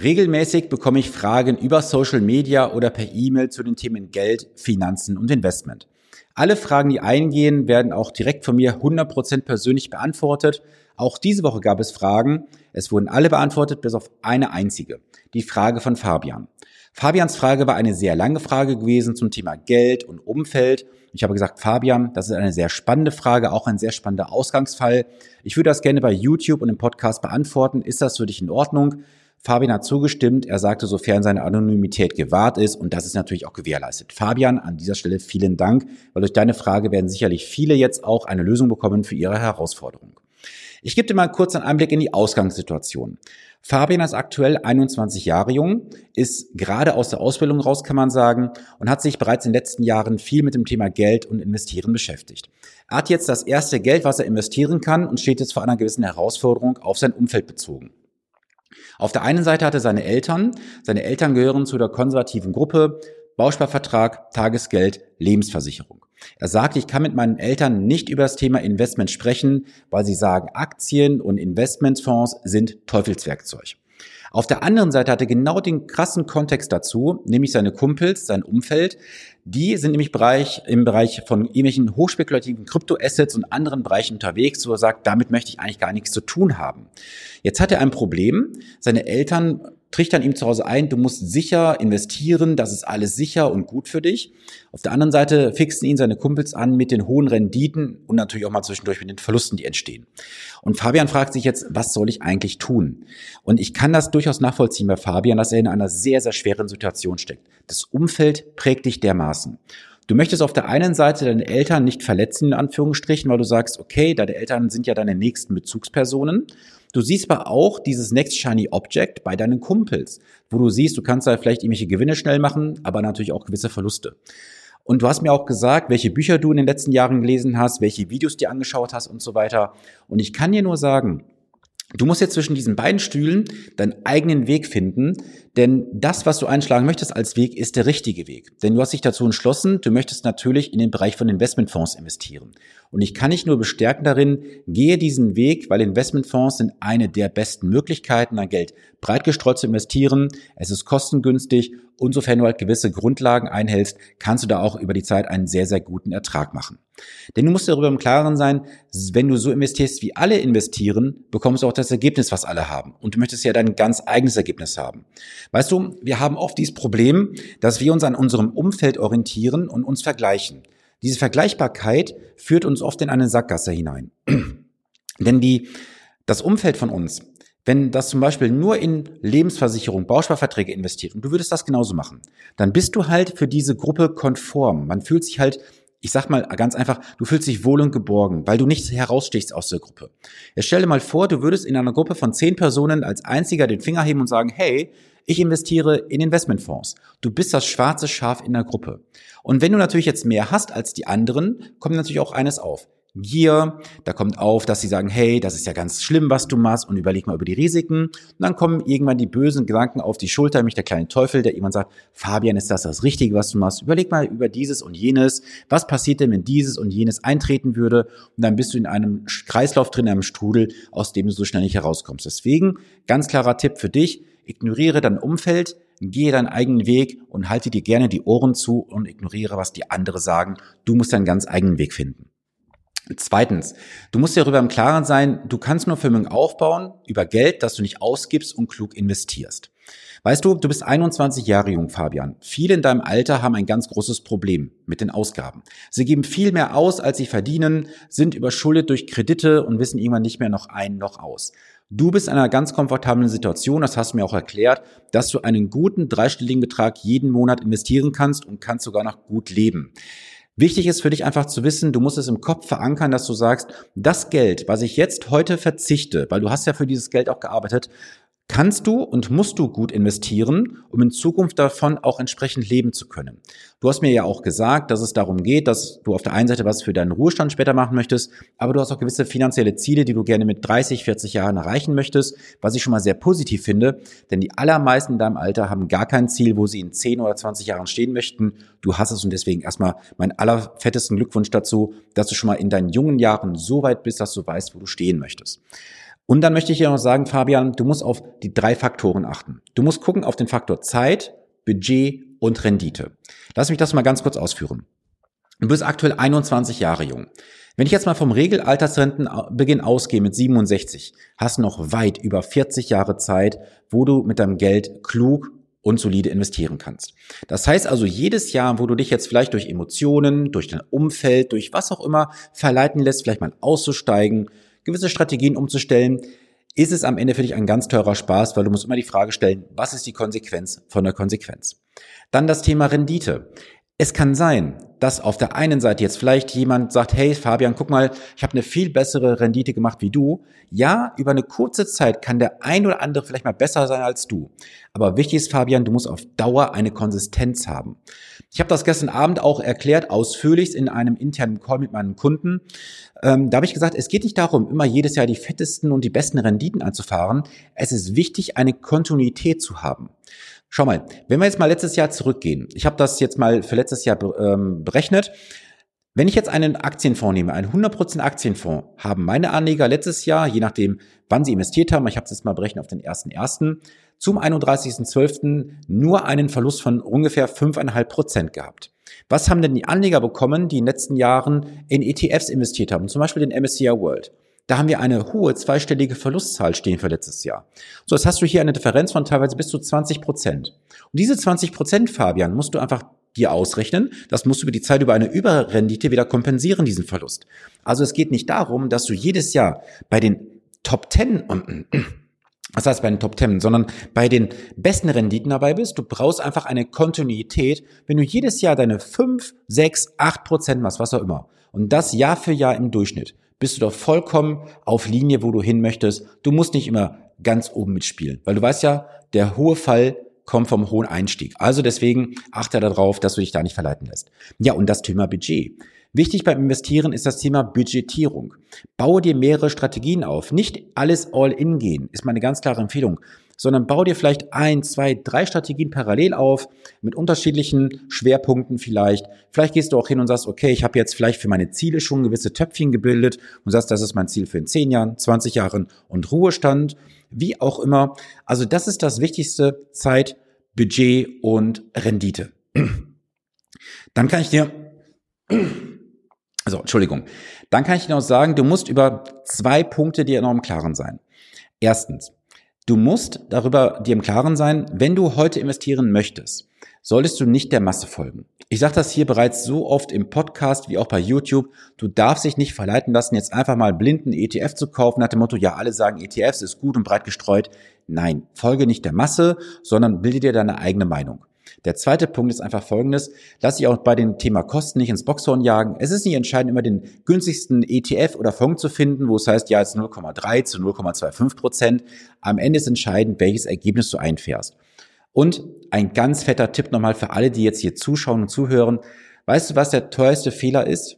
Regelmäßig bekomme ich Fragen über Social Media oder per E-Mail zu den Themen Geld, Finanzen und Investment. Alle Fragen, die eingehen, werden auch direkt von mir 100% persönlich beantwortet. Auch diese Woche gab es Fragen. Es wurden alle beantwortet, bis auf eine einzige. Die Frage von Fabian. Fabians Frage war eine sehr lange Frage gewesen zum Thema Geld und Umfeld. Ich habe gesagt, Fabian, das ist eine sehr spannende Frage, auch ein sehr spannender Ausgangsfall. Ich würde das gerne bei YouTube und im Podcast beantworten. Ist das für dich in Ordnung? Fabian hat zugestimmt. Er sagte, sofern seine Anonymität gewahrt ist und das ist natürlich auch gewährleistet. Fabian, an dieser Stelle vielen Dank, weil durch deine Frage werden sicherlich viele jetzt auch eine Lösung bekommen für ihre Herausforderung. Ich gebe dir mal kurz einen Einblick in die Ausgangssituation. Fabian ist aktuell 21 Jahre jung, ist gerade aus der Ausbildung raus, kann man sagen, und hat sich bereits in den letzten Jahren viel mit dem Thema Geld und Investieren beschäftigt. Er hat jetzt das erste Geld, was er investieren kann und steht jetzt vor einer gewissen Herausforderung auf sein Umfeld bezogen. Auf der einen Seite hatte seine Eltern, seine Eltern gehören zu der konservativen Gruppe, Bausparvertrag, Tagesgeld, Lebensversicherung. Er sagt, ich kann mit meinen Eltern nicht über das Thema Investment sprechen, weil sie sagen, Aktien und Investmentfonds sind Teufelswerkzeug. Auf der anderen Seite hatte genau den krassen Kontext dazu, nämlich seine Kumpels, sein Umfeld. Die sind nämlich Bereich, im Bereich von irgendwelchen hochspekulativen Kryptoassets und anderen Bereichen unterwegs, wo er sagt, damit möchte ich eigentlich gar nichts zu tun haben. Jetzt hat er ein Problem. Seine Eltern trichtern ihm zu Hause ein, du musst sicher investieren, das ist alles sicher und gut für dich. Auf der anderen Seite fixen ihn seine Kumpels an mit den hohen Renditen und natürlich auch mal zwischendurch mit den Verlusten, die entstehen. Und Fabian fragt sich jetzt, was soll ich eigentlich tun? Und ich kann das durchaus nachvollziehen bei Fabian, dass er in einer sehr, sehr schweren Situation steckt. Das Umfeld prägt dich dermaßen. Du möchtest auf der einen Seite deine Eltern nicht verletzen, in Anführungsstrichen, weil du sagst, okay, deine Eltern sind ja deine nächsten Bezugspersonen. Du siehst aber auch dieses Next Shiny Object bei deinen Kumpels, wo du siehst, du kannst da vielleicht irgendwelche Gewinne schnell machen, aber natürlich auch gewisse Verluste. Und du hast mir auch gesagt, welche Bücher du in den letzten Jahren gelesen hast, welche Videos dir angeschaut hast und so weiter. Und ich kann dir nur sagen, Du musst jetzt zwischen diesen beiden Stühlen deinen eigenen Weg finden, denn das, was du einschlagen möchtest als Weg, ist der richtige Weg. Denn du hast dich dazu entschlossen, du möchtest natürlich in den Bereich von Investmentfonds investieren. Und ich kann dich nur bestärken darin, gehe diesen Weg, weil Investmentfonds sind eine der besten Möglichkeiten, dein Geld breit gestreut zu investieren. Es ist kostengünstig und sofern du halt gewisse Grundlagen einhältst, kannst du da auch über die Zeit einen sehr, sehr guten Ertrag machen. Denn du musst darüber im Klaren sein, wenn du so investierst, wie alle investieren, bekommst du auch das Ergebnis, was alle haben. Und du möchtest ja dein ganz eigenes Ergebnis haben. Weißt du, wir haben oft dieses Problem, dass wir uns an unserem Umfeld orientieren und uns vergleichen. Diese Vergleichbarkeit führt uns oft in eine Sackgasse hinein. Denn die, das Umfeld von uns, wenn das zum Beispiel nur in Lebensversicherung, Bausparverträge investiert und du würdest das genauso machen, dann bist du halt für diese Gruppe konform. Man fühlt sich halt ich sag mal ganz einfach, du fühlst dich wohl und geborgen, weil du nicht herausstichst aus der Gruppe. Jetzt stell dir mal vor, du würdest in einer Gruppe von zehn Personen als einziger den Finger heben und sagen, hey, ich investiere in Investmentfonds. Du bist das schwarze Schaf in der Gruppe. Und wenn du natürlich jetzt mehr hast als die anderen, kommt natürlich auch eines auf. Gier, da kommt auf, dass sie sagen, hey, das ist ja ganz schlimm, was du machst und überleg mal über die Risiken. Und dann kommen irgendwann die bösen Gedanken auf die Schulter, nämlich der kleine Teufel, der irgendwann sagt, Fabian, ist das das Richtige, was du machst? Überleg mal über dieses und jenes. Was passiert denn, wenn dieses und jenes eintreten würde? Und dann bist du in einem Kreislauf drin, in einem Strudel, aus dem du so schnell nicht herauskommst. Deswegen, ganz klarer Tipp für dich, ignoriere dein Umfeld, gehe deinen eigenen Weg und halte dir gerne die Ohren zu und ignoriere, was die andere sagen. Du musst deinen ganz eigenen Weg finden. Zweitens, du musst dir darüber im Klaren sein, du kannst nur Vermögen aufbauen über Geld, das du nicht ausgibst und klug investierst. Weißt du, du bist 21 Jahre jung, Fabian. Viele in deinem Alter haben ein ganz großes Problem mit den Ausgaben. Sie geben viel mehr aus, als sie verdienen, sind überschuldet durch Kredite und wissen irgendwann nicht mehr noch ein noch aus. Du bist in einer ganz komfortablen Situation, das hast du mir auch erklärt, dass du einen guten dreistelligen Betrag jeden Monat investieren kannst und kannst sogar noch gut leben. Wichtig ist für dich einfach zu wissen, du musst es im Kopf verankern, dass du sagst, das Geld, was ich jetzt heute verzichte, weil du hast ja für dieses Geld auch gearbeitet, kannst du und musst du gut investieren, um in Zukunft davon auch entsprechend leben zu können. Du hast mir ja auch gesagt, dass es darum geht, dass du auf der einen Seite was für deinen Ruhestand später machen möchtest, aber du hast auch gewisse finanzielle Ziele, die du gerne mit 30, 40 Jahren erreichen möchtest, was ich schon mal sehr positiv finde, denn die allermeisten in deinem Alter haben gar kein Ziel, wo sie in 10 oder 20 Jahren stehen möchten. Du hast es und deswegen erstmal meinen allerfettesten Glückwunsch dazu, dass du schon mal in deinen jungen Jahren so weit bist, dass du weißt, wo du stehen möchtest. Und dann möchte ich dir noch sagen, Fabian, du musst auf die drei Faktoren achten. Du musst gucken auf den Faktor Zeit, Budget und Rendite. Lass mich das mal ganz kurz ausführen. Du bist aktuell 21 Jahre jung. Wenn ich jetzt mal vom Regelaltersrentenbeginn ausgehe mit 67, hast du noch weit über 40 Jahre Zeit, wo du mit deinem Geld klug und solide investieren kannst. Das heißt also, jedes Jahr, wo du dich jetzt vielleicht durch Emotionen, durch dein Umfeld, durch was auch immer verleiten lässt, vielleicht mal auszusteigen, gewisse Strategien umzustellen, ist es am Ende für dich ein ganz teurer Spaß, weil du musst immer die Frage stellen, was ist die Konsequenz von der Konsequenz? Dann das Thema Rendite. Es kann sein, dass auf der einen Seite jetzt vielleicht jemand sagt, hey Fabian, guck mal, ich habe eine viel bessere Rendite gemacht wie du. Ja, über eine kurze Zeit kann der ein oder andere vielleicht mal besser sein als du. Aber wichtig ist, Fabian, du musst auf Dauer eine Konsistenz haben. Ich habe das gestern Abend auch erklärt, ausführlich in einem internen Call mit meinen Kunden. Ähm, da habe ich gesagt, es geht nicht darum, immer jedes Jahr die fettesten und die besten Renditen anzufahren. Es ist wichtig, eine Kontinuität zu haben. Schau mal, wenn wir jetzt mal letztes Jahr zurückgehen, ich habe das jetzt mal für letztes Jahr ähm, berechnet. Wenn ich jetzt einen Aktienfonds nehme, einen 100% Aktienfonds, haben meine Anleger letztes Jahr, je nachdem, wann sie investiert haben, ich habe es jetzt mal berechnet auf den 1.1., zum 31.12. nur einen Verlust von ungefähr 5,5% gehabt. Was haben denn die Anleger bekommen, die in den letzten Jahren in ETFs investiert haben, zum Beispiel den MSCI World? Da haben wir eine hohe zweistellige Verlustzahl stehen für letztes Jahr. So, jetzt hast du hier eine Differenz von teilweise bis zu 20 Prozent. Und diese 20 Prozent, Fabian, musst du einfach dir ausrechnen. Das musst du über die Zeit über eine Überrendite wieder kompensieren, diesen Verlust. Also es geht nicht darum, dass du jedes Jahr bei den Top 10 und was heißt bei den Top 10, sondern bei den besten Renditen dabei bist. Du brauchst einfach eine Kontinuität. Wenn du jedes Jahr deine 5, 6, 8 Prozent machst, was auch immer, und das Jahr für Jahr im Durchschnitt, bist du doch vollkommen auf Linie, wo du hin möchtest. Du musst nicht immer ganz oben mitspielen, weil du weißt ja, der hohe Fall kommt vom hohen Einstieg. Also deswegen achte darauf, dass du dich da nicht verleiten lässt. Ja, und das Thema Budget. Wichtig beim Investieren ist das Thema Budgetierung. Baue dir mehrere Strategien auf. Nicht alles all in gehen, ist meine ganz klare Empfehlung sondern bau dir vielleicht ein, zwei, drei Strategien parallel auf, mit unterschiedlichen Schwerpunkten vielleicht. Vielleicht gehst du auch hin und sagst, okay, ich habe jetzt vielleicht für meine Ziele schon gewisse Töpfchen gebildet und sagst, das ist mein Ziel für in 10 Jahren, 20 Jahren und Ruhestand, wie auch immer. Also das ist das Wichtigste, Zeit, Budget und Rendite. Dann kann ich dir, also Entschuldigung, dann kann ich dir noch sagen, du musst über zwei Punkte dir enorm Klaren sein. Erstens, Du musst darüber dir im Klaren sein, wenn du heute investieren möchtest, solltest du nicht der Masse folgen. Ich sage das hier bereits so oft im Podcast wie auch bei YouTube. Du darfst dich nicht verleiten lassen, jetzt einfach mal blinden ETF zu kaufen nach dem Motto, ja, alle sagen ETFs ist gut und breit gestreut. Nein, folge nicht der Masse, sondern bilde dir deine eigene Meinung. Der zweite Punkt ist einfach folgendes. Lass dich auch bei dem Thema Kosten nicht ins Boxhorn jagen. Es ist nicht entscheidend, immer den günstigsten ETF oder Fonds zu finden, wo es heißt, ja, jetzt 0,3 zu 0,25 Prozent. Am Ende ist entscheidend, welches Ergebnis du einfährst. Und ein ganz fetter Tipp nochmal für alle, die jetzt hier zuschauen und zuhören. Weißt du, was der teuerste Fehler ist?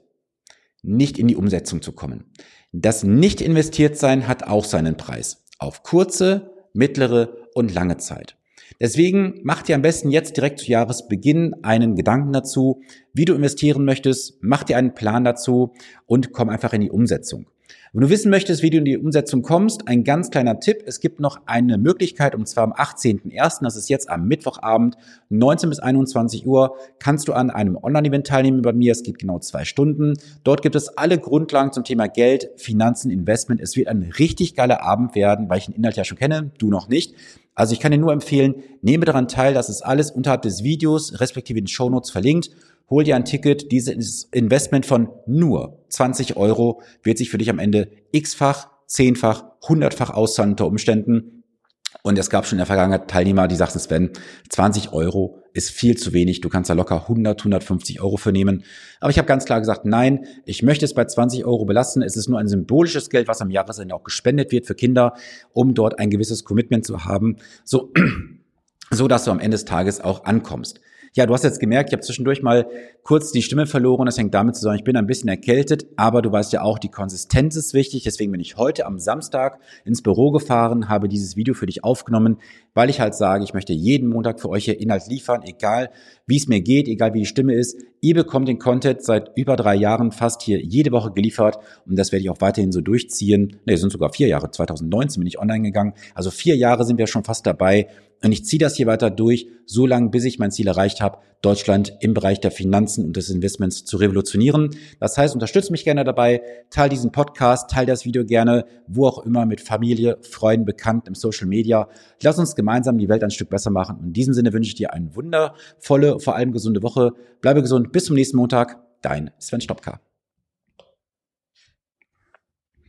Nicht in die Umsetzung zu kommen. Das nicht investiert sein hat auch seinen Preis. Auf kurze, mittlere und lange Zeit. Deswegen mach dir am besten jetzt direkt zu Jahresbeginn einen Gedanken dazu, wie du investieren möchtest, mach dir einen Plan dazu und komm einfach in die Umsetzung. Wenn du wissen möchtest, wie du in die Umsetzung kommst, ein ganz kleiner Tipp. Es gibt noch eine Möglichkeit, und zwar am 18.01., das ist jetzt am Mittwochabend, 19 bis 21 Uhr, kannst du an einem Online-Event teilnehmen bei mir. Es geht genau zwei Stunden. Dort gibt es alle Grundlagen zum Thema Geld, Finanzen, Investment. Es wird ein richtig geiler Abend werden, weil ich den Inhalt ja schon kenne, du noch nicht. Also ich kann dir nur empfehlen, nehme daran teil, das ist alles unterhalb des Videos, respektive in den Shownotes verlinkt. Hol dir ein Ticket, dieses Investment von nur 20 Euro wird sich für dich am Ende x-fach, zehnfach, hundertfach auszahlen unter Umständen. Und es gab schon in der Vergangenheit Teilnehmer, die sagten, Sven, 20 Euro ist viel zu wenig. Du kannst da locker 100, 150 Euro für nehmen. Aber ich habe ganz klar gesagt, nein, ich möchte es bei 20 Euro belassen. Es ist nur ein symbolisches Geld, was am Jahresende auch gespendet wird für Kinder, um dort ein gewisses Commitment zu haben, so, so dass du am Ende des Tages auch ankommst. Ja, du hast jetzt gemerkt, ich habe zwischendurch mal kurz die Stimme verloren. Das hängt damit zusammen, ich bin ein bisschen erkältet, aber du weißt ja auch, die Konsistenz ist wichtig. Deswegen bin ich heute am Samstag ins Büro gefahren, habe dieses Video für dich aufgenommen, weil ich halt sage, ich möchte jeden Montag für euch hier Inhalt liefern, egal wie es mir geht, egal wie die Stimme ist. Ihr bekommt den Content seit über drei Jahren fast hier jede Woche geliefert und das werde ich auch weiterhin so durchziehen. Ne, sind sogar vier Jahre. 2019 bin ich online gegangen. Also vier Jahre sind wir schon fast dabei. Und ich ziehe das hier weiter durch, so lange, bis ich mein Ziel erreicht habe, Deutschland im Bereich der Finanzen und des Investments zu revolutionieren. Das heißt, unterstütze mich gerne dabei, teile diesen Podcast, teile das Video gerne, wo auch immer, mit Familie, Freunden, Bekannten im Social Media. Lass uns gemeinsam die Welt ein Stück besser machen. Und in diesem Sinne wünsche ich dir eine wundervolle, vor allem gesunde Woche. Bleibe gesund. Bis zum nächsten Montag. Dein Sven Stopka.